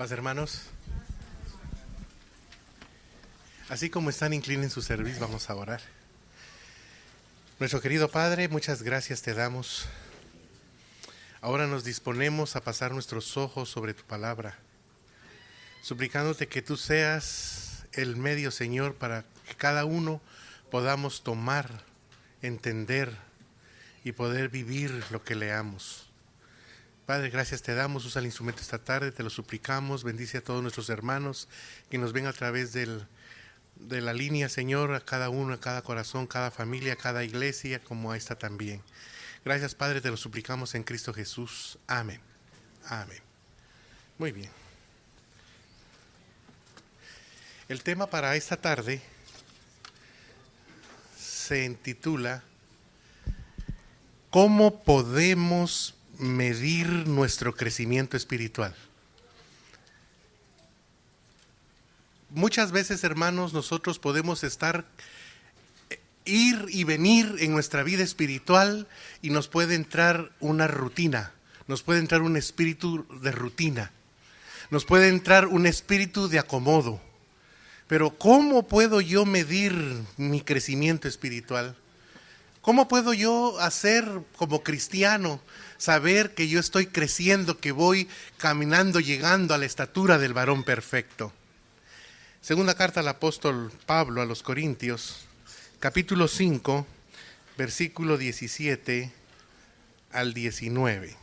Paz, hermanos. Así como están, inclinen su servicio, vamos a orar. Nuestro querido Padre, muchas gracias te damos. Ahora nos disponemos a pasar nuestros ojos sobre tu palabra, suplicándote que tú seas el medio, Señor, para que cada uno podamos tomar, entender y poder vivir lo que leamos. Padre, gracias te damos, usa el instrumento esta tarde, te lo suplicamos, bendice a todos nuestros hermanos que nos ven a través del, de la línea, Señor, a cada uno, a cada corazón, cada familia, cada iglesia, como a esta también. Gracias, Padre, te lo suplicamos en Cristo Jesús. Amén. Amén. Muy bien. El tema para esta tarde se intitula ¿Cómo podemos medir nuestro crecimiento espiritual. Muchas veces, hermanos, nosotros podemos estar, ir y venir en nuestra vida espiritual y nos puede entrar una rutina, nos puede entrar un espíritu de rutina, nos puede entrar un espíritu de acomodo. Pero ¿cómo puedo yo medir mi crecimiento espiritual? ¿Cómo puedo yo hacer como cristiano saber que yo estoy creciendo, que voy caminando, llegando a la estatura del varón perfecto? Segunda carta al apóstol Pablo a los Corintios, capítulo 5, versículo 17 al 19.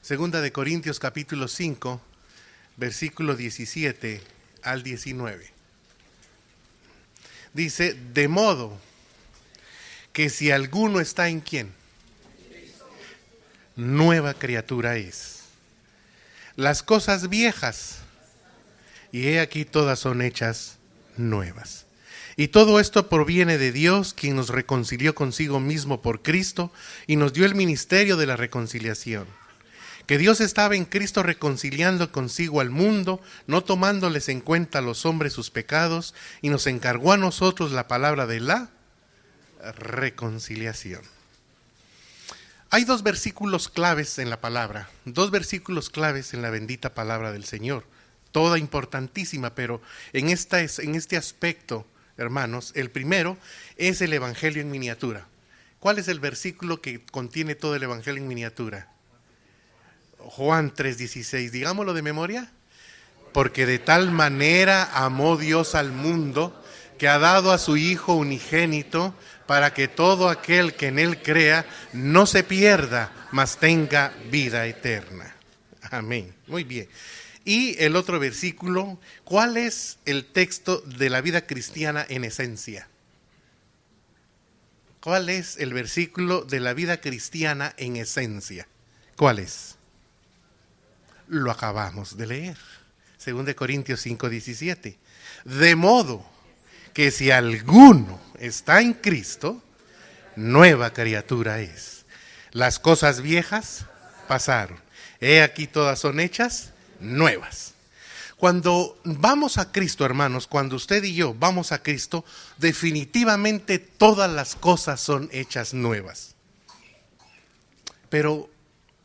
Segunda de Corintios capítulo 5, versículo 17 al 19. Dice, de modo que si alguno está en quién, nueva criatura es. Las cosas viejas, y he aquí todas son hechas nuevas. Y todo esto proviene de Dios, quien nos reconcilió consigo mismo por Cristo y nos dio el ministerio de la reconciliación. Que Dios estaba en Cristo reconciliando consigo al mundo, no tomándoles en cuenta a los hombres sus pecados, y nos encargó a nosotros la palabra de la reconciliación. Hay dos versículos claves en la palabra, dos versículos claves en la bendita palabra del Señor, toda importantísima, pero en, esta, en este aspecto, hermanos, el primero es el Evangelio en miniatura. ¿Cuál es el versículo que contiene todo el Evangelio en miniatura? Juan 3:16, digámoslo de memoria. Porque de tal manera amó Dios al mundo que ha dado a su Hijo unigénito para que todo aquel que en Él crea no se pierda, mas tenga vida eterna. Amén. Muy bien. Y el otro versículo, ¿cuál es el texto de la vida cristiana en esencia? ¿Cuál es el versículo de la vida cristiana en esencia? ¿Cuál es? Lo acabamos de leer. Según de Corintios 5, 17. De modo que si alguno está en Cristo, nueva criatura es. Las cosas viejas pasaron. He aquí todas son hechas nuevas. Cuando vamos a Cristo, hermanos, cuando usted y yo vamos a Cristo, definitivamente todas las cosas son hechas nuevas. Pero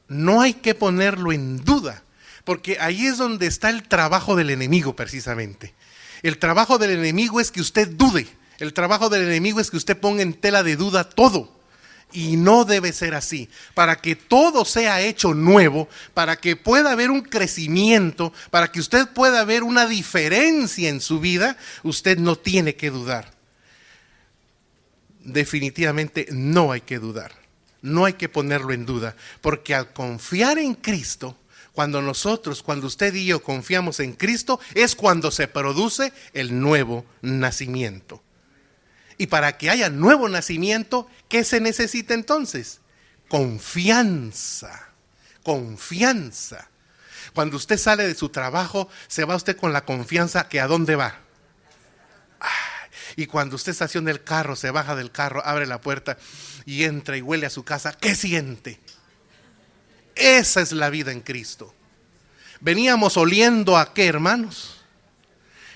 no hay que ponerlo en duda, porque ahí es donde está el trabajo del enemigo precisamente. El trabajo del enemigo es que usted dude. El trabajo del enemigo es que usted ponga en tela de duda todo. Y no debe ser así. Para que todo sea hecho nuevo, para que pueda haber un crecimiento, para que usted pueda ver una diferencia en su vida, usted no tiene que dudar. Definitivamente no hay que dudar. No hay que ponerlo en duda. Porque al confiar en Cristo, cuando nosotros, cuando usted y yo confiamos en Cristo, es cuando se produce el nuevo nacimiento. Y para que haya nuevo nacimiento, ¿qué se necesita entonces? Confianza, confianza. Cuando usted sale de su trabajo, se va usted con la confianza que a dónde va. Y cuando usted estaciona el carro, se baja del carro, abre la puerta y entra y huele a su casa, ¿qué siente? Esa es la vida en Cristo. Veníamos oliendo a qué, hermanos.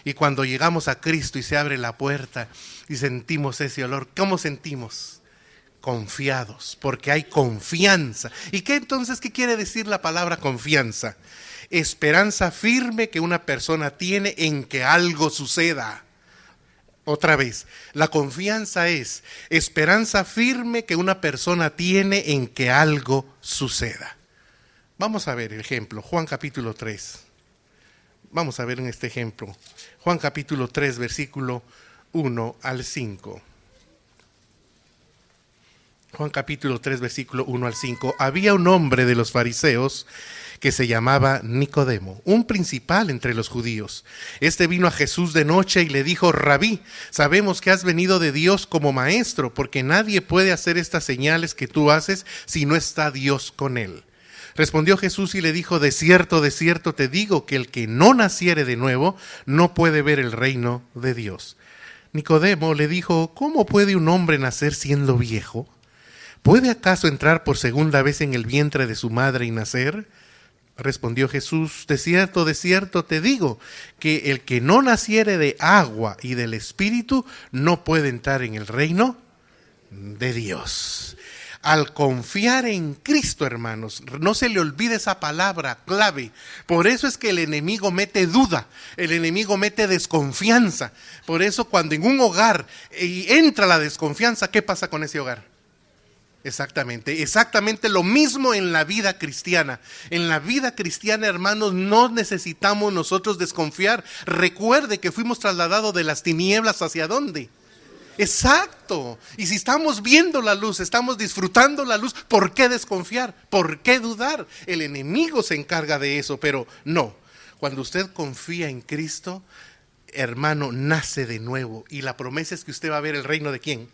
Y cuando llegamos a Cristo y se abre la puerta y sentimos ese olor, ¿cómo sentimos? Confiados, porque hay confianza. ¿Y qué entonces, qué quiere decir la palabra confianza? esperanza firme que una persona tiene en que algo suceda. Otra vez, la confianza es esperanza firme que una persona tiene en que algo suceda. Vamos a ver el ejemplo, Juan capítulo 3. Vamos a ver en este ejemplo, Juan capítulo 3, versículo 1 al 5. Juan capítulo 3, versículo 1 al 5. Había un hombre de los fariseos que se llamaba Nicodemo, un principal entre los judíos. Este vino a Jesús de noche y le dijo, Rabí, sabemos que has venido de Dios como maestro, porque nadie puede hacer estas señales que tú haces si no está Dios con él. Respondió Jesús y le dijo, de cierto, de cierto te digo que el que no naciere de nuevo no puede ver el reino de Dios. Nicodemo le dijo, ¿cómo puede un hombre nacer siendo viejo? ¿Puede acaso entrar por segunda vez en el vientre de su madre y nacer? Respondió Jesús, de cierto, de cierto te digo, que el que no naciere de agua y del Espíritu no puede entrar en el reino de Dios. Al confiar en Cristo, hermanos, no se le olvide esa palabra clave. Por eso es que el enemigo mete duda, el enemigo mete desconfianza. Por eso cuando en un hogar entra la desconfianza, ¿qué pasa con ese hogar? Exactamente, exactamente lo mismo en la vida cristiana. En la vida cristiana, hermanos, no necesitamos nosotros desconfiar. Recuerde que fuimos trasladados de las tinieblas hacia dónde. Exacto. Y si estamos viendo la luz, estamos disfrutando la luz, ¿por qué desconfiar? ¿Por qué dudar? El enemigo se encarga de eso, pero no. Cuando usted confía en Cristo, hermano, nace de nuevo. Y la promesa es que usted va a ver el reino de quién?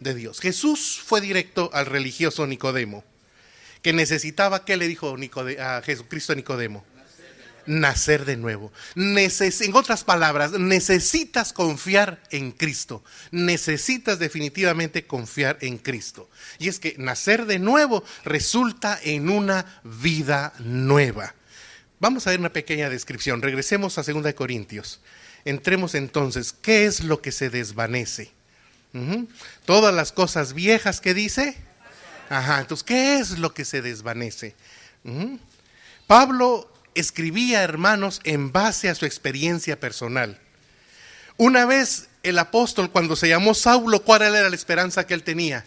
de Dios. Jesús fue directo al religioso Nicodemo, que necesitaba, ¿qué le dijo a Jesucristo a Nicodemo? Nacer de nuevo. en otras palabras, necesitas confiar en Cristo. Necesitas definitivamente confiar en Cristo. Y es que nacer de nuevo resulta en una vida nueva. Vamos a ver una pequeña descripción. Regresemos a 2 Corintios. Entremos entonces, ¿qué es lo que se desvanece? Todas las cosas viejas que dice. Ajá, entonces, ¿qué es lo que se desvanece? Pablo escribía, hermanos, en base a su experiencia personal. Una vez el apóstol, cuando se llamó Saulo, ¿cuál era la esperanza que él tenía?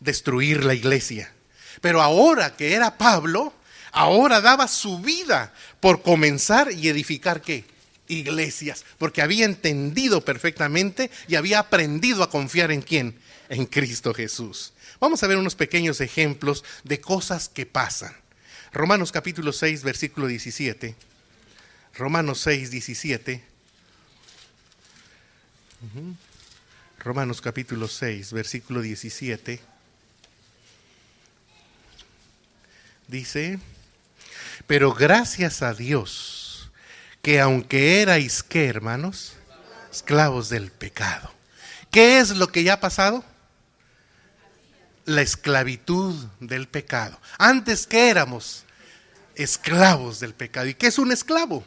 Destruir la iglesia. Pero ahora que era Pablo, ahora daba su vida por comenzar y edificar qué? iglesias, porque había entendido perfectamente y había aprendido a confiar en quién, en Cristo Jesús. Vamos a ver unos pequeños ejemplos de cosas que pasan. Romanos capítulo 6, versículo 17. Romanos 6, 17. Romanos capítulo 6, versículo 17. Dice, pero gracias a Dios que aunque erais, ¿qué hermanos? Esclavos del pecado. ¿Qué es lo que ya ha pasado? La esclavitud del pecado. Antes que éramos esclavos del pecado. ¿Y qué es un esclavo?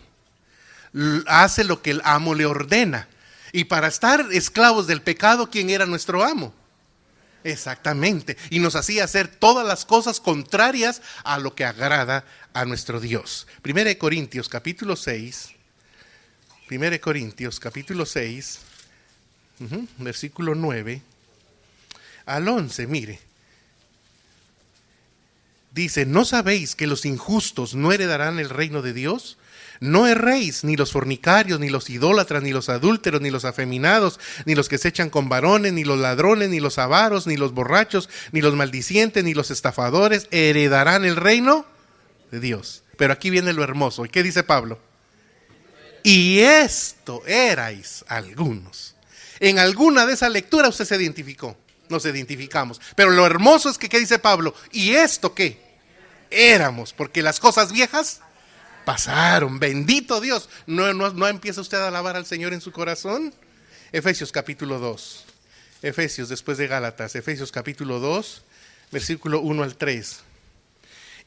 Hace lo que el amo le ordena. Y para estar esclavos del pecado, ¿quién era nuestro amo? Exactamente. Y nos hacía hacer todas las cosas contrarias a lo que agrada a nuestro Dios. Primera Corintios capítulo 6. Primera de Corintios capítulo 6. versículo 9 al 11, mire. Dice, ¿no sabéis que los injustos no heredarán el reino de Dios? No erréis, ni los fornicarios, ni los idólatras, ni los adúlteros, ni los afeminados, ni los que se echan con varones, ni los ladrones, ni los avaros, ni los borrachos, ni los maldicientes, ni los estafadores heredarán el reino de Dios. Pero aquí viene lo hermoso. ¿Y qué dice Pablo? Y esto erais algunos. En alguna de esas lecturas usted se identificó. Nos identificamos. Pero lo hermoso es que, ¿qué dice Pablo? ¿Y esto qué? Éramos, porque las cosas viejas pasaron. Bendito Dios. ¿No, no, empieza usted a alabar al Señor en su corazón? Efesios capítulo 2. Efesios después de Gálatas. Efesios capítulo 2, versículo 1 al 3.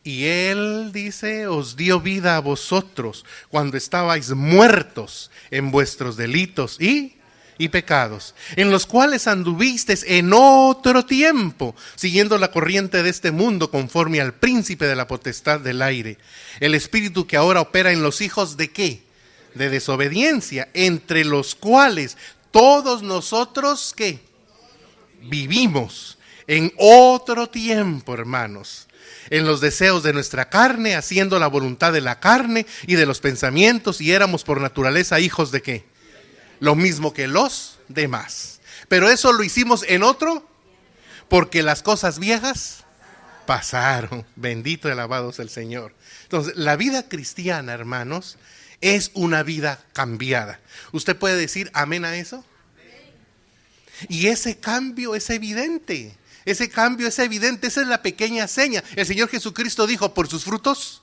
Y Él dice, os dio vida a vosotros cuando estabais muertos en vuestros delitos y y pecados, en los cuales anduvisteis en otro tiempo, siguiendo la corriente de este mundo conforme al príncipe de la potestad del aire, el espíritu que ahora opera en los hijos de qué? De desobediencia, entre los cuales todos nosotros qué? Vivimos en otro tiempo, hermanos en los deseos de nuestra carne, haciendo la voluntad de la carne y de los pensamientos, y éramos por naturaleza hijos de qué? Lo mismo que los demás. Pero eso lo hicimos en otro, porque las cosas viejas pasaron. Bendito y alabado sea el Señor. Entonces, la vida cristiana, hermanos, es una vida cambiada. ¿Usted puede decir amén a eso? Y ese cambio es evidente. Ese cambio es evidente. Esa es la pequeña seña. El Señor Jesucristo dijo, por sus frutos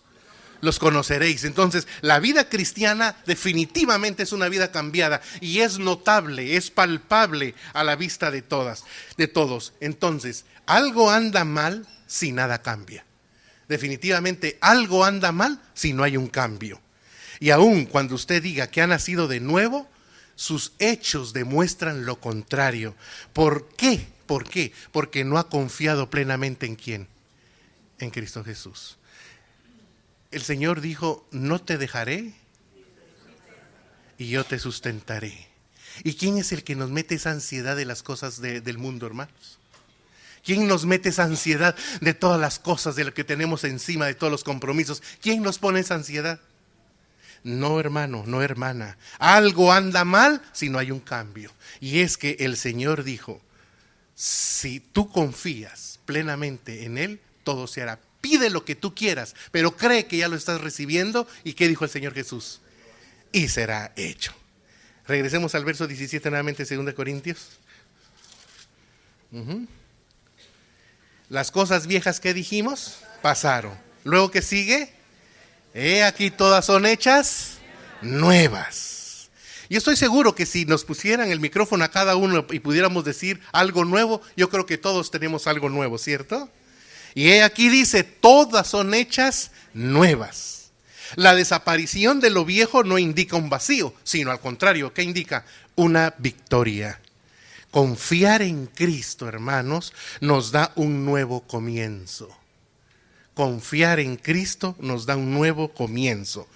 los conoceréis. Entonces, la vida cristiana definitivamente es una vida cambiada y es notable, es palpable a la vista de todas, de todos. Entonces, algo anda mal si nada cambia. Definitivamente algo anda mal si no hay un cambio. Y aun cuando usted diga que ha nacido de nuevo, sus hechos demuestran lo contrario. ¿Por qué? ¿Por qué? Porque no ha confiado plenamente en quién? En Cristo Jesús el Señor dijo, no te dejaré y yo te sustentaré. ¿Y quién es el que nos mete esa ansiedad de las cosas del mundo, hermanos? ¿Quién nos mete esa ansiedad de todas las cosas, de lo que tenemos encima, de todos los compromisos? ¿Quién nos pone esa ansiedad? No, hermano, no, hermana. Algo anda mal si no hay un cambio. Y es que el Señor dijo, si tú confías plenamente en Él, todo se hará pide lo que tú quieras, pero cree que ya lo estás recibiendo. ¿Y qué dijo el Señor Jesús? Y será hecho. Regresemos al verso 17 nuevamente, 2 Corintios. Las cosas viejas que dijimos pasaron. Luego que sigue, he aquí todas son hechas nuevas. Y estoy seguro que si nos pusieran el micrófono a cada uno y pudiéramos decir algo nuevo, yo creo que todos tenemos algo nuevo, ¿cierto? Y aquí dice, todas son hechas nuevas. La desaparición de lo viejo no indica un vacío, sino al contrario, ¿qué indica? Una victoria. Confiar en Cristo, hermanos, nos da un nuevo comienzo. Confiar en Cristo nos da un nuevo comienzo.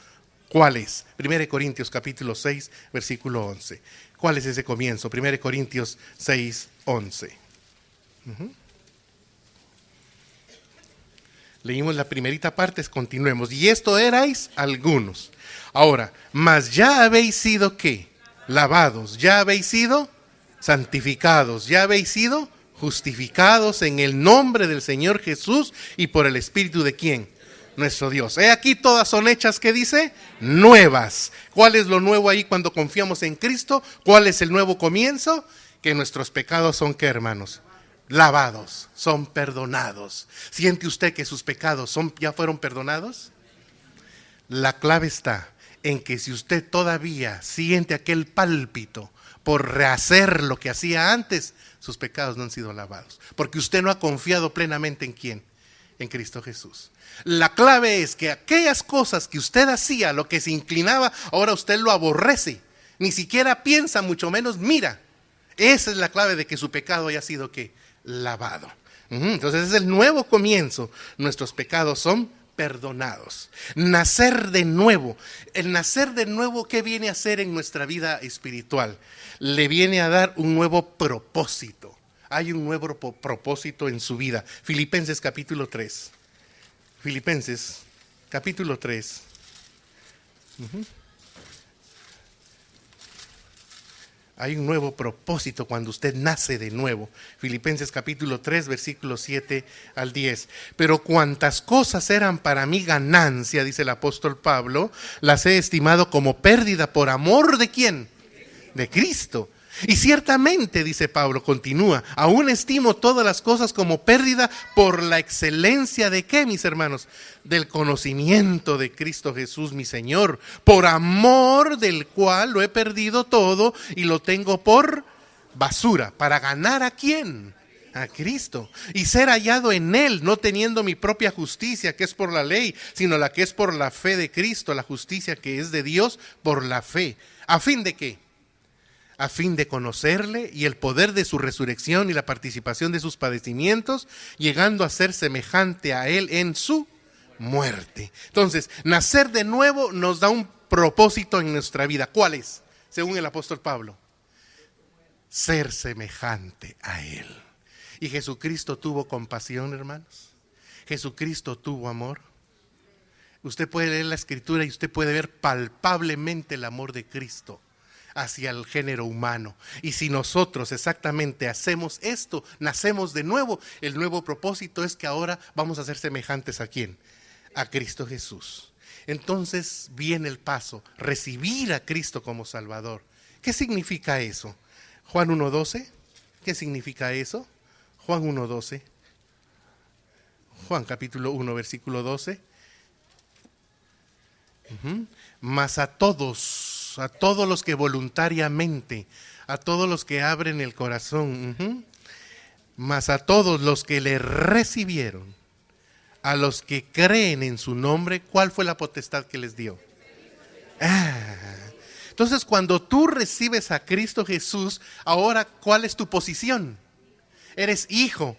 ¿Cuál es? 1 Corintios capítulo 6, versículo 11. ¿Cuál es ese comienzo? 1 Corintios 6, 11. Leímos la primerita parte, continuemos. Y esto erais algunos. Ahora, mas ya habéis sido qué? Lavados, ya habéis sido santificados, ya habéis sido justificados en el nombre del Señor Jesús y por el Espíritu de quién? Nuestro Dios. He aquí todas son hechas, que dice? Nuevas. ¿Cuál es lo nuevo ahí cuando confiamos en Cristo? ¿Cuál es el nuevo comienzo? Que nuestros pecados son qué, hermanos? Lavados, son perdonados. ¿Siente usted que sus pecados son, ya fueron perdonados? La clave está en que si usted todavía siente aquel pálpito por rehacer lo que hacía antes, sus pecados no han sido lavados. Porque usted no ha confiado plenamente en quién? En Cristo Jesús. La clave es que aquellas cosas que usted hacía, lo que se inclinaba, ahora usted lo aborrece. Ni siquiera piensa, mucho menos mira. Esa es la clave de que su pecado haya sido que lavado. Entonces es el nuevo comienzo. Nuestros pecados son perdonados. Nacer de nuevo. El nacer de nuevo, ¿qué viene a hacer en nuestra vida espiritual? Le viene a dar un nuevo propósito. Hay un nuevo propósito en su vida. Filipenses capítulo 3. Filipenses capítulo 3. Hay un nuevo propósito cuando usted nace de nuevo. Filipenses capítulo 3, versículos 7 al 10. Pero cuantas cosas eran para mí ganancia, dice el apóstol Pablo, las he estimado como pérdida por amor de quién? De Cristo. Y ciertamente, dice Pablo, continúa, aún estimo todas las cosas como pérdida por la excelencia de qué, mis hermanos? Del conocimiento de Cristo Jesús, mi Señor, por amor del cual lo he perdido todo y lo tengo por basura, para ganar a quién? a Cristo y ser hallado en Él, no teniendo mi propia justicia que es por la ley, sino la que es por la fe de Cristo, la justicia que es de Dios por la fe. ¿A fin de qué? A fin de conocerle y el poder de su resurrección y la participación de sus padecimientos, llegando a ser semejante a él en su muerte. Entonces, nacer de nuevo nos da un propósito en nuestra vida. ¿Cuál es? Según el apóstol Pablo. Ser semejante a él. Y Jesucristo tuvo compasión, hermanos. Jesucristo tuvo amor. Usted puede leer la escritura y usted puede ver palpablemente el amor de Cristo hacia el género humano. Y si nosotros exactamente hacemos esto, nacemos de nuevo, el nuevo propósito es que ahora vamos a ser semejantes a quién? A Cristo Jesús. Entonces viene el paso, recibir a Cristo como Salvador. ¿Qué significa eso? Juan 1.12, ¿qué significa eso? Juan 1.12. Juan capítulo 1, versículo 12. Mas a todos a todos los que voluntariamente, a todos los que abren el corazón, más a todos los que le recibieron, a los que creen en su nombre, ¿cuál fue la potestad que les dio? Ah. Entonces, cuando tú recibes a Cristo Jesús, ahora, ¿cuál es tu posición? Eres hijo,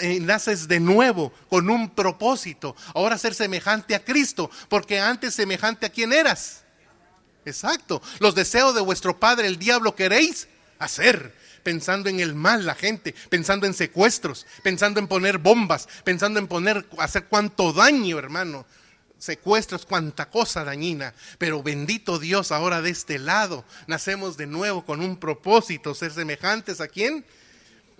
eh, naces de nuevo con un propósito. Ahora ser semejante a Cristo, porque antes semejante a quién eras. Exacto. Los deseos de vuestro padre, el diablo, queréis hacer. Pensando en el mal, la gente, pensando en secuestros, pensando en poner bombas, pensando en poner, hacer cuánto daño, hermano. Secuestros, cuánta cosa dañina. Pero bendito Dios, ahora de este lado, nacemos de nuevo con un propósito, ser semejantes a quién?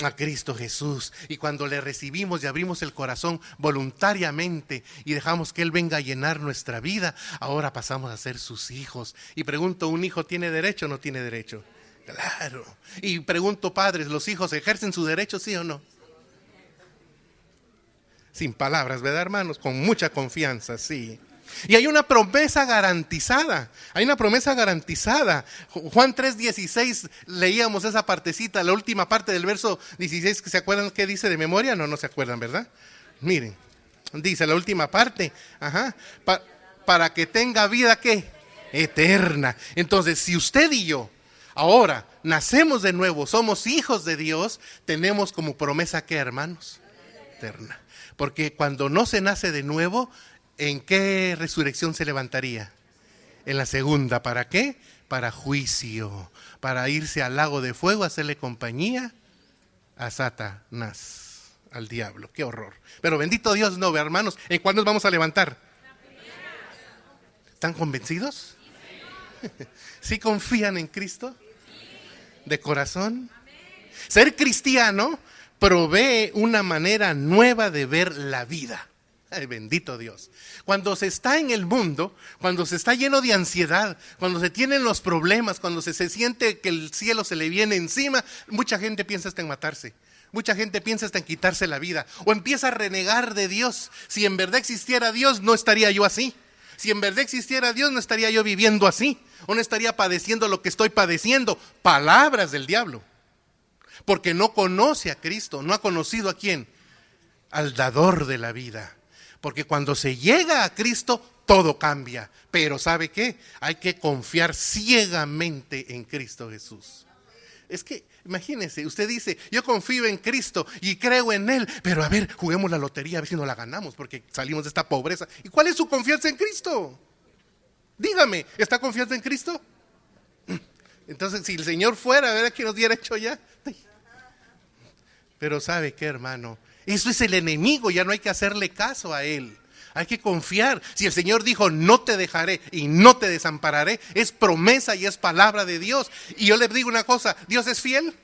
A Cristo Jesús. Y cuando le recibimos y abrimos el corazón voluntariamente y dejamos que Él venga a llenar nuestra vida, ahora pasamos a ser sus hijos. Y pregunto, ¿un hijo tiene derecho o no tiene derecho? Claro. Y pregunto, padres, ¿los hijos ejercen su derecho, sí o no? Sin palabras, ¿verdad, hermanos? Con mucha confianza, sí. Y hay una promesa garantizada, hay una promesa garantizada. Juan 3:16 leíamos esa partecita, la última parte del verso 16, ¿se acuerdan qué dice de memoria? No, no se acuerdan, ¿verdad? Miren, dice la última parte, ajá, para que tenga vida ¿qué? eterna. Entonces, si usted y yo ahora nacemos de nuevo, somos hijos de Dios, tenemos como promesa que, hermanos, eterna. Porque cuando no se nace de nuevo, ¿en qué resurrección se levantaría? En la segunda, ¿para qué? Para juicio, para irse al lago de fuego, hacerle compañía a Satanás, al diablo. Qué horror. Pero bendito Dios, no, hermanos, ¿en cuándo nos vamos a levantar? ¿Están convencidos? ¿Sí confían en Cristo? ¿De corazón? Ser cristiano provee una manera nueva de ver la vida. Ay, bendito Dios. Cuando se está en el mundo, cuando se está lleno de ansiedad, cuando se tienen los problemas, cuando se, se siente que el cielo se le viene encima, mucha gente piensa hasta en matarse. Mucha gente piensa hasta en quitarse la vida o empieza a renegar de Dios. Si en verdad existiera Dios, no estaría yo así. Si en verdad existiera Dios, no estaría yo viviendo así. O no estaría padeciendo lo que estoy padeciendo. Palabras del diablo. Porque no conoce a Cristo, no ha conocido a quién. Al dador de la vida. Porque cuando se llega a Cristo, todo cambia. Pero ¿sabe qué? Hay que confiar ciegamente en Cristo Jesús. Es que, imagínense, usted dice, yo confío en Cristo y creo en Él, pero a ver, juguemos la lotería a ver si no la ganamos porque salimos de esta pobreza. ¿Y cuál es su confianza en Cristo? Dígame, ¿está confianza en Cristo? Entonces, si el Señor fuera, ¿verdad que nos diera hecho ya? Pero ¿sabe qué, hermano? Eso es el enemigo, ya no hay que hacerle caso a él. Hay que confiar. Si el Señor dijo, no te dejaré y no te desampararé, es promesa y es palabra de Dios. Y yo le digo una cosa, ¿Dios es fiel?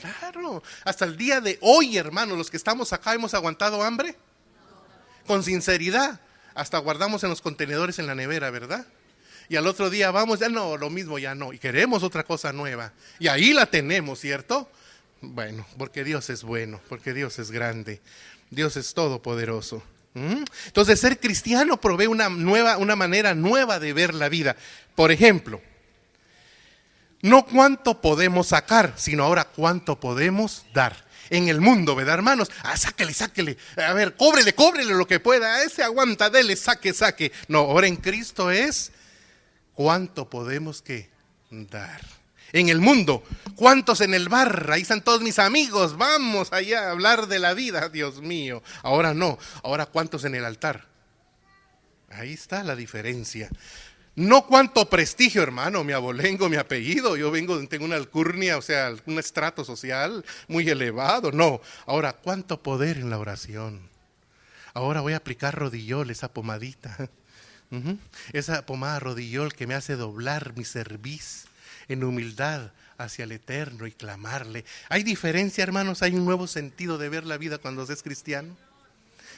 Claro. Hasta el día de hoy, hermanos, los que estamos acá hemos aguantado hambre. Con sinceridad. Hasta guardamos en los contenedores en la nevera, ¿verdad? Y al otro día vamos, ya no, lo mismo ya no. Y queremos otra cosa nueva. Y ahí la tenemos, ¿cierto? Bueno, porque Dios es bueno, porque Dios es grande, Dios es todopoderoso. Entonces, ser cristiano provee una nueva, una manera nueva de ver la vida. Por ejemplo, no cuánto podemos sacar, sino ahora cuánto podemos dar. En el mundo, ¿verdad, hermanos? Ah, sáquele, sáquele. A ver, cóbrele, cóbrele lo que pueda. Ese aguanta, dele, saque, saque. No, ahora en Cristo es cuánto podemos que dar. En el mundo, ¿cuántos en el bar? Ahí están todos mis amigos, vamos allá a hablar de la vida, Dios mío. Ahora no, ahora ¿cuántos en el altar? Ahí está la diferencia. No cuánto prestigio, hermano, mi abolengo, mi apellido, yo vengo, tengo una alcurnia, o sea, un estrato social muy elevado. No, ahora cuánto poder en la oración. Ahora voy a aplicar rodillol, esa pomadita. Esa pomada rodillol que me hace doblar mi cerviz en humildad hacia el Eterno y clamarle. ¿Hay diferencia, hermanos? ¿Hay un nuevo sentido de ver la vida cuando se es cristiano?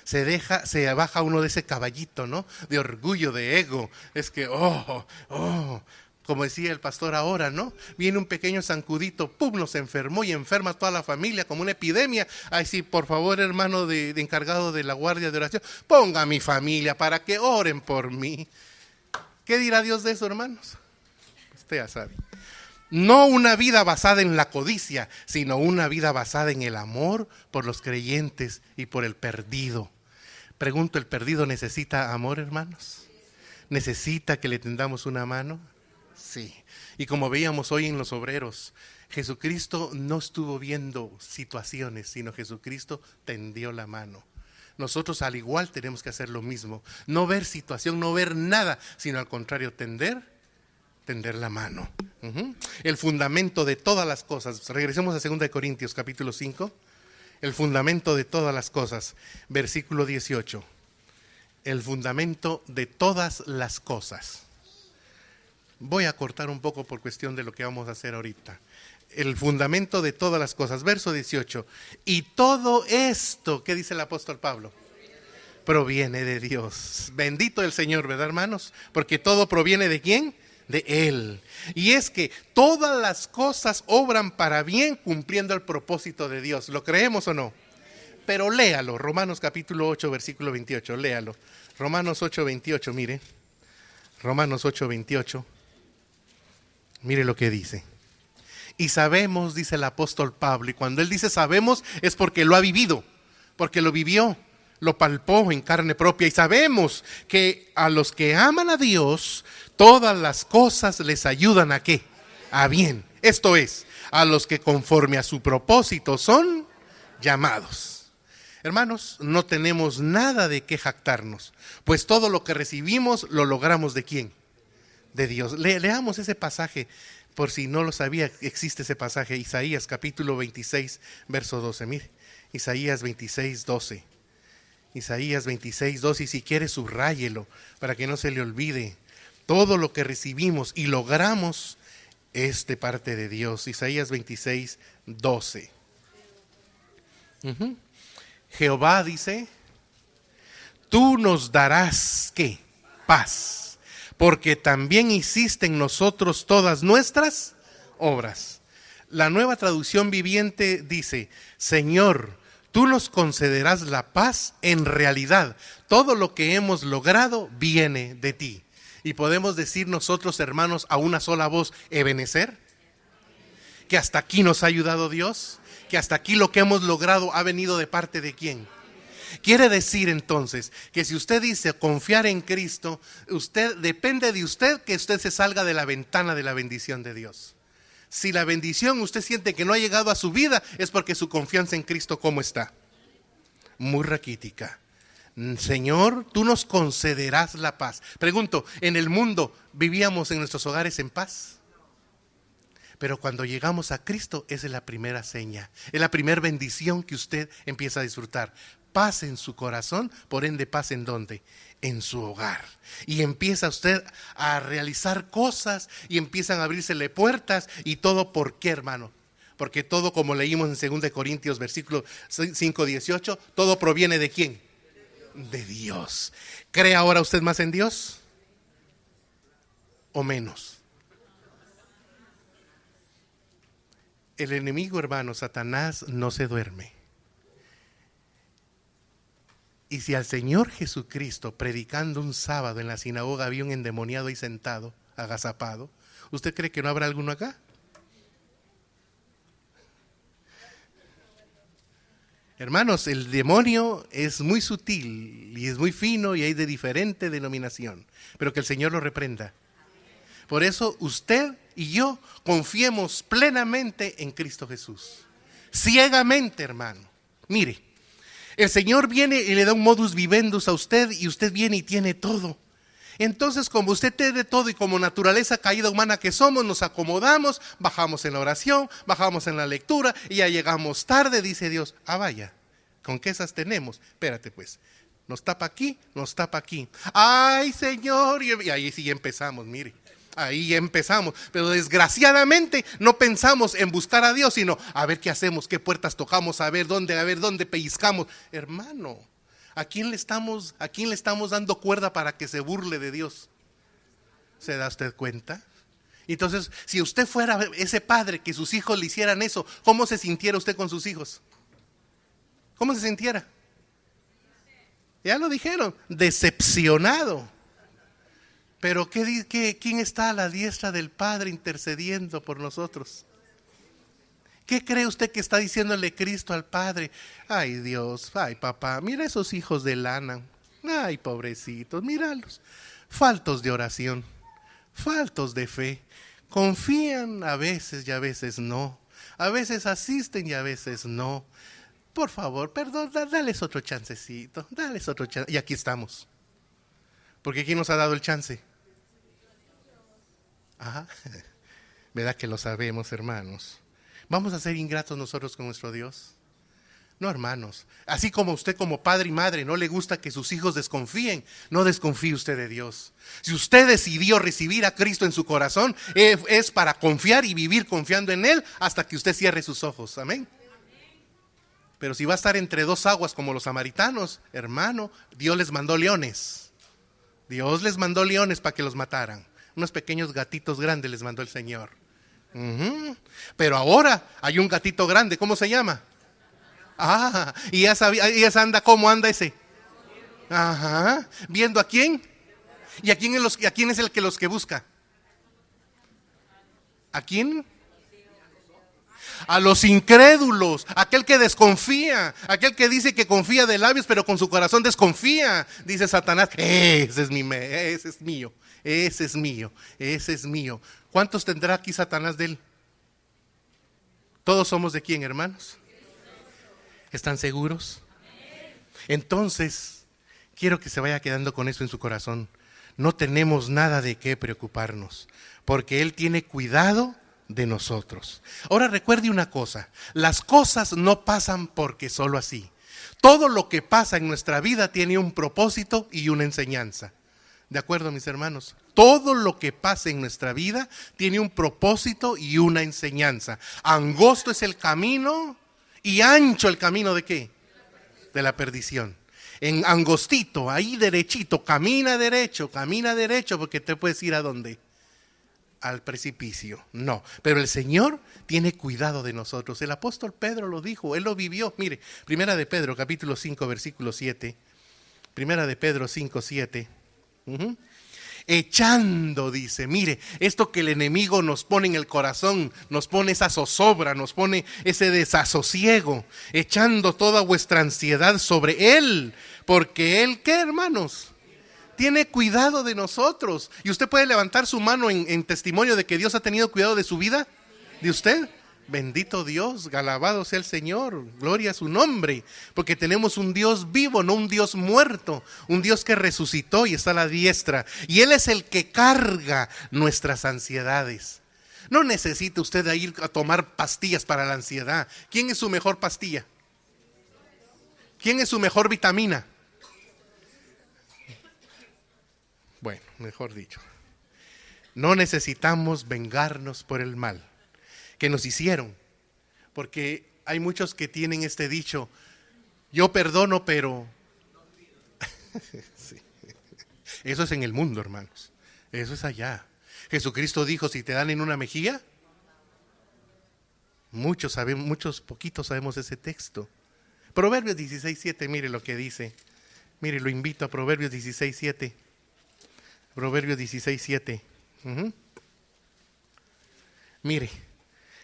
se deja, se baja uno de ese caballito, ¿no? De orgullo, de ego. Es que, oh, oh, como decía el pastor ahora, ¿no? Viene un pequeño zancudito, pum, nos enfermó y enferma toda la familia como una epidemia. Ay, sí, por favor, hermano de, de encargado de la guardia de oración, ponga a mi familia para que oren por mí. ¿Qué dirá Dios de eso, hermanos? Usted ya sabe. No una vida basada en la codicia, sino una vida basada en el amor por los creyentes y por el perdido. Pregunto, ¿el perdido necesita amor, hermanos? ¿Necesita que le tendamos una mano? Sí. Y como veíamos hoy en los obreros, Jesucristo no estuvo viendo situaciones, sino Jesucristo tendió la mano. Nosotros al igual tenemos que hacer lo mismo. No ver situación, no ver nada, sino al contrario, tender, tender la mano. El fundamento de todas las cosas. Regresemos a 2 Corintios capítulo 5 el fundamento de todas las cosas. Versículo 18. El fundamento de todas las cosas. Voy a cortar un poco por cuestión de lo que vamos a hacer ahorita. El fundamento de todas las cosas. Verso 18. Y todo esto, ¿qué dice el apóstol Pablo? Proviene de Dios. Bendito el Señor, ¿verdad, hermanos? Porque todo proviene de quién? De Él. Y es que todas las cosas obran para bien cumpliendo el propósito de Dios. ¿Lo creemos o no? Pero léalo, Romanos capítulo 8, versículo 28, léalo. Romanos 8, 28, mire. Romanos 8, 28. Mire lo que dice. Y sabemos, dice el apóstol Pablo, y cuando él dice sabemos es porque lo ha vivido, porque lo vivió lo palpó en carne propia y sabemos que a los que aman a Dios, todas las cosas les ayudan a qué? A bien. Esto es, a los que conforme a su propósito son llamados. Hermanos, no tenemos nada de qué jactarnos, pues todo lo que recibimos lo logramos de quién? De Dios. leamos ese pasaje, por si no lo sabía, existe ese pasaje, Isaías capítulo 26, verso 12. Mire, Isaías 26, 12. Isaías 26, 2, y si quiere subrayelo para que no se le olvide. Todo lo que recibimos y logramos es de parte de Dios. Isaías 26, 12. Jehová dice, tú nos darás qué? Paz, porque también hiciste en nosotros todas nuestras obras. La nueva traducción viviente dice, Señor, tú nos concederás la paz en realidad. Todo lo que hemos logrado viene de ti. Y podemos decir nosotros, hermanos, a una sola voz, Ebenecer, que hasta aquí nos ha ayudado Dios, que hasta aquí lo que hemos logrado ha venido de parte de quién. Quiere decir entonces que si usted dice confiar en Cristo, usted depende de usted que usted se salga de la ventana de la bendición de Dios. Si la bendición usted siente que no ha llegado a su vida, es porque su confianza en Cristo, ¿cómo está? Muy raquítica. Señor, tú nos concederás la paz. Pregunto, ¿en el mundo vivíamos en nuestros hogares en paz? Pero cuando llegamos a Cristo, esa es la primera seña, es la primera bendición que usted empieza a disfrutar. Paz en su corazón, por ende paz en dónde? En su hogar. Y empieza usted a realizar cosas y empiezan a abrírsele puertas y todo por qué, hermano? Porque todo, como leímos en 2 Corintios versículo 5, 18, todo proviene de quién? De Dios. ¿Cree ahora usted más en Dios? ¿O menos? El enemigo, hermano, Satanás, no se duerme. Y si al Señor Jesucristo, predicando un sábado en la sinagoga, había un endemoniado ahí sentado, agazapado, ¿usted cree que no habrá alguno acá? Hermanos, el demonio es muy sutil y es muy fino y hay de diferente denominación, pero que el Señor lo reprenda. Por eso usted y yo confiemos plenamente en Cristo Jesús. Ciegamente, hermano. Mire, el Señor viene y le da un modus vivendus a usted y usted viene y tiene todo. Entonces, como usted tiene todo y como naturaleza caída humana que somos, nos acomodamos, bajamos en la oración, bajamos en la lectura y ya llegamos tarde, dice Dios. Ah, vaya, ¿con qué esas tenemos? Espérate pues, nos tapa aquí, nos tapa aquí. Ay, Señor, y ahí sí empezamos, mire. Ahí empezamos. Pero desgraciadamente no pensamos en buscar a Dios, sino a ver qué hacemos, qué puertas tocamos, a ver dónde, a ver dónde pellizcamos. Hermano, ¿A quién le estamos, a quién le estamos dando cuerda para que se burle de Dios? ¿Se da usted cuenta? Entonces, si usted fuera ese padre que sus hijos le hicieran eso, ¿cómo se sintiera usted con sus hijos? ¿Cómo se sintiera? Ya lo dijeron, decepcionado. Pero ¿qué, qué, quién está a la diestra del Padre intercediendo por nosotros? ¿Qué cree usted que está diciéndole Cristo al Padre? Ay Dios, ay papá, mira esos hijos de lana. Ay pobrecitos, míralos. Faltos de oración, faltos de fe. Confían a veces y a veces no. A veces asisten y a veces no. Por favor, perdón, dales otro chancecito, dales otro chance. Y aquí estamos. Porque ¿quién nos ha dado el chance? Ajá. ¿Verdad que lo sabemos, hermanos? ¿Vamos a ser ingratos nosotros con nuestro Dios? No, hermanos. Así como usted como padre y madre no le gusta que sus hijos desconfíen, no desconfíe usted de Dios. Si usted decidió recibir a Cristo en su corazón, eh, es para confiar y vivir confiando en Él hasta que usted cierre sus ojos. Amén. Pero si va a estar entre dos aguas como los samaritanos, hermano, Dios les mandó leones. Dios les mandó leones para que los mataran. Unos pequeños gatitos grandes les mandó el Señor. Pero ahora hay un gatito grande, ¿cómo se llama? Ah, y ya, sabía, ya anda cómo anda ese. Ajá. ¿Viendo a quién? ¿Y a quién, es los, a quién es el que los que busca? ¿A quién? A los incrédulos, aquel que desconfía, aquel que dice que confía de labios, pero con su corazón desconfía. Dice Satanás, ese es, mi, ese es mío, ese es mío, ese es mío. ¿Cuántos tendrá aquí Satanás de él? Todos somos de quién, hermanos. ¿Están seguros? Entonces, quiero que se vaya quedando con eso en su corazón. No tenemos nada de qué preocuparnos, porque Él tiene cuidado de nosotros. Ahora recuerde una cosa, las cosas no pasan porque solo así. Todo lo que pasa en nuestra vida tiene un propósito y una enseñanza. ¿De acuerdo, mis hermanos? Todo lo que pasa en nuestra vida tiene un propósito y una enseñanza. Angosto es el camino y ancho el camino de qué? De la perdición. En angostito, ahí derechito, camina derecho, camina derecho, porque te puedes ir a dónde? Al precipicio. No, pero el Señor tiene cuidado de nosotros. El apóstol Pedro lo dijo, él lo vivió. Mire, primera de Pedro, capítulo 5, versículo 7. Primera de Pedro 5, 7. Echando, dice, mire, esto que el enemigo nos pone en el corazón, nos pone esa zozobra, nos pone ese desasosiego, echando toda vuestra ansiedad sobre Él, porque Él, ¿qué hermanos? Tiene cuidado de nosotros. Y usted puede levantar su mano en, testimonio de que Dios ha tenido cuidado de su vida, de usted. Bendito Dios, alabado sea el Señor, gloria a su nombre, porque tenemos un Dios vivo, no un Dios muerto, un Dios que resucitó y está a la diestra, y Él es el que carga nuestras ansiedades. No necesita usted ir a tomar pastillas para la ansiedad. ¿Quién es su mejor pastilla? ¿Quién es su mejor vitamina? Bueno, mejor dicho, no necesitamos vengarnos por el mal que nos hicieron. Porque hay muchos que tienen este dicho, yo perdono, pero... Eso es en el mundo, hermanos. Eso es allá. Jesucristo dijo, si te dan en una mejilla, muchos sabemos, muchos poquitos sabemos ese texto. Proverbios 16, 7, mire lo que dice. Mire, lo invito a Proverbios 16, 7. Proverbios 16, 7. Mire,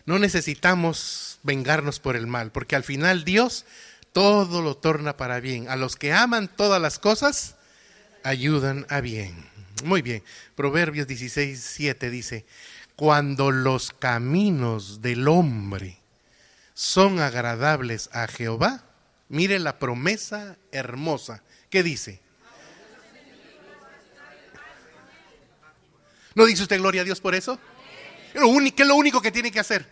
no necesitamos vengarnos por el mal, porque al final Dios todo lo torna para bien. A los que aman todas las cosas, ayudan a bien. Muy bien. Proverbios 16, 7 dice, cuando los caminos del hombre son agradables a Jehová, mire la promesa hermosa. ¿Qué dice? ¿No dice usted gloria a Dios por eso? ¿Qué es lo único que tiene que hacer?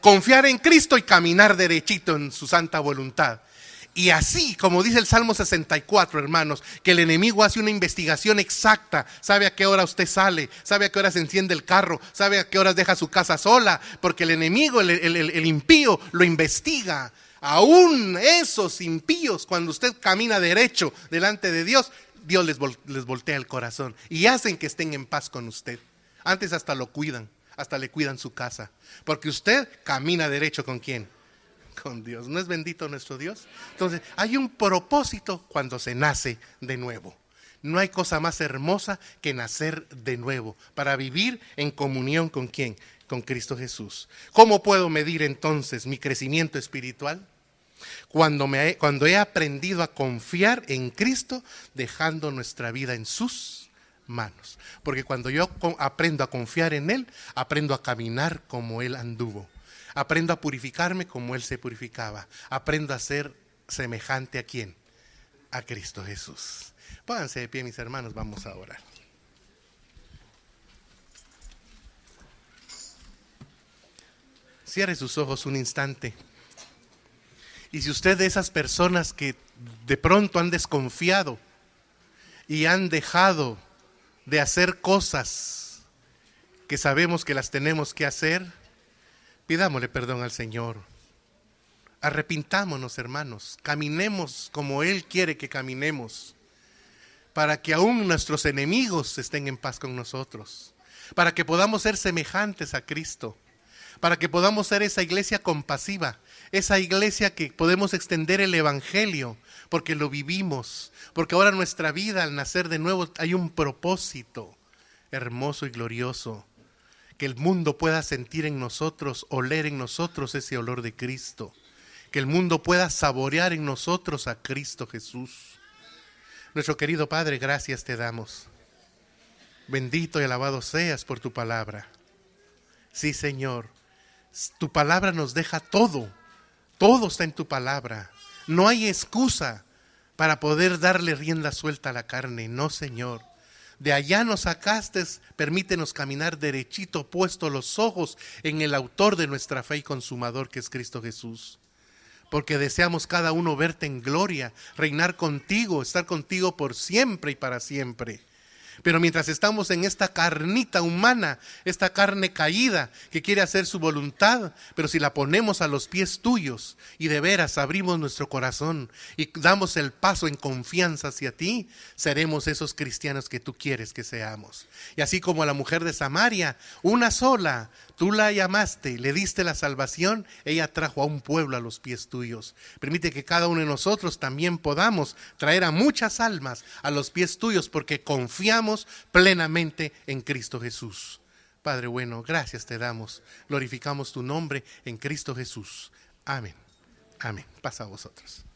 Confiar en Cristo y caminar derechito en su santa voluntad. Y así, como dice el Salmo 64, hermanos, que el enemigo hace una investigación exacta, sabe a qué hora usted sale, sabe a qué hora se enciende el carro, sabe a qué horas deja su casa sola, porque el enemigo, el, el impío, lo investiga. Aún esos impíos, cuando usted camina derecho delante de Dios, Dios les, les voltea el corazón y hacen que estén en paz con usted. Antes hasta lo cuidan, hasta le cuidan su casa. Porque usted camina derecho con quién? Con Dios. ¿No es bendito nuestro Dios? Entonces, hay un propósito cuando se nace de nuevo. No hay cosa más hermosa que nacer de nuevo para vivir en comunión con quién? Con Cristo Jesús. ¿Cómo puedo medir entonces mi crecimiento espiritual? Cuando, me, cuando he aprendido a confiar en Cristo, dejando nuestra vida en sus manos. Porque cuando yo aprendo a confiar en Él, aprendo a caminar como Él anduvo. Aprendo a purificarme como Él se purificaba. Aprendo a ser semejante a quién? A Cristo Jesús. Pónganse de pie, mis hermanos, vamos a orar. Cierre sus ojos un instante. Y si usted de esas personas que de pronto han desconfiado y han dejado de hacer cosas que sabemos que las tenemos que hacer, pidámosle perdón al Señor. Arrepintámonos, hermanos, caminemos como Él quiere que caminemos, para que aún nuestros enemigos estén en paz con nosotros, para que podamos ser semejantes a Cristo para que podamos ser esa iglesia compasiva, esa iglesia que podemos extender el Evangelio, porque lo vivimos, porque ahora nuestra vida al nacer de nuevo hay un propósito hermoso y glorioso, que el mundo pueda sentir en nosotros, oler en nosotros ese olor de Cristo, que el mundo pueda saborear en nosotros a Cristo Jesús. Nuestro querido Padre, gracias te damos. Bendito y alabado seas por tu palabra. Sí, Señor, tu palabra nos deja todo. Todo está en tu palabra. No hay excusa para poder darle rienda suelta a la carne. No, Señor. De allá nos sacaste, permítenos caminar derechito, puesto los ojos en el autor de nuestra fe y consumador, que es Cristo Jesús. Porque deseamos cada uno verte en gloria, reinar contigo, estar contigo por siempre y para siempre. Pero mientras estamos en esta carnita humana, esta carne caída que quiere hacer su voluntad, pero si la ponemos a los pies tuyos y de veras abrimos nuestro corazón y damos el paso en confianza hacia ti, seremos esos cristianos que tú quieres que seamos. Y así como la mujer de Samaria, una sola, tú la llamaste, le diste la salvación, ella trajo a un pueblo a los pies tuyos. Permite que cada uno de nosotros también podamos traer a muchas almas a los pies tuyos porque confiamos plenamente en Cristo Jesús. Padre bueno, gracias te damos. Glorificamos tu nombre en Cristo Jesús. Amén. Amén. Pasa a vosotros.